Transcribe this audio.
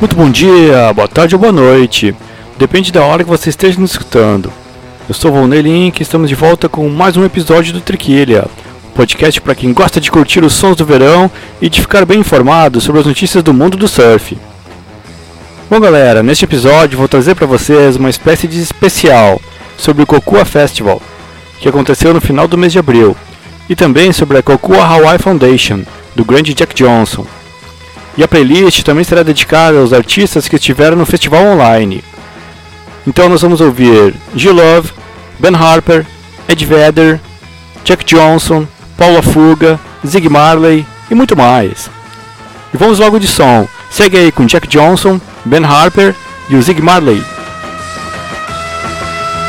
Muito bom dia, boa tarde ou boa noite. Depende da hora que você esteja nos escutando. Eu sou o Volney Link e estamos de volta com mais um episódio do Triquilha, um podcast para quem gosta de curtir os sons do verão e de ficar bem informado sobre as notícias do mundo do surf. Bom galera, neste episódio vou trazer para vocês uma espécie de especial sobre o Kokua Festival, que aconteceu no final do mês de abril, e também sobre a Kokua Hawaii Foundation, do grande Jack Johnson. E a playlist também será dedicada aos artistas que estiveram no festival online. Então nós vamos ouvir G-Love, Ben Harper, Ed Vedder, Jack Johnson, Paula Fuga, Zig Marley e muito mais. E vamos logo de som. Segue aí com Jack Johnson, Ben Harper e o Zig Marley.